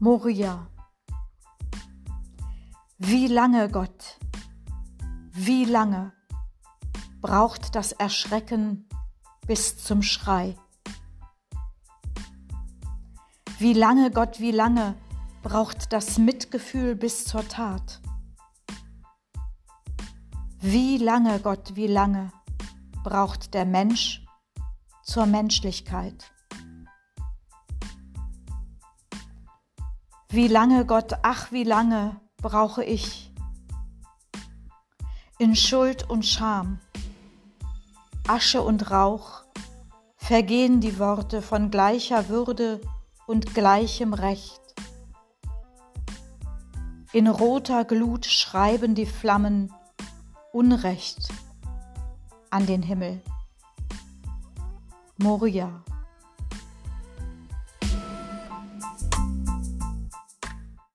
Moria. Wie lange, Gott, wie lange braucht das Erschrecken bis zum Schrei? Wie lange, Gott, wie lange braucht das Mitgefühl bis zur Tat? Wie lange, Gott, wie lange braucht der Mensch zur Menschlichkeit? Wie lange, Gott, ach, wie lange brauche ich in Schuld und Scham, Asche und Rauch vergehen die Worte von gleicher Würde und gleichem Recht. In roter Glut schreiben die Flammen Unrecht an den Himmel. Moria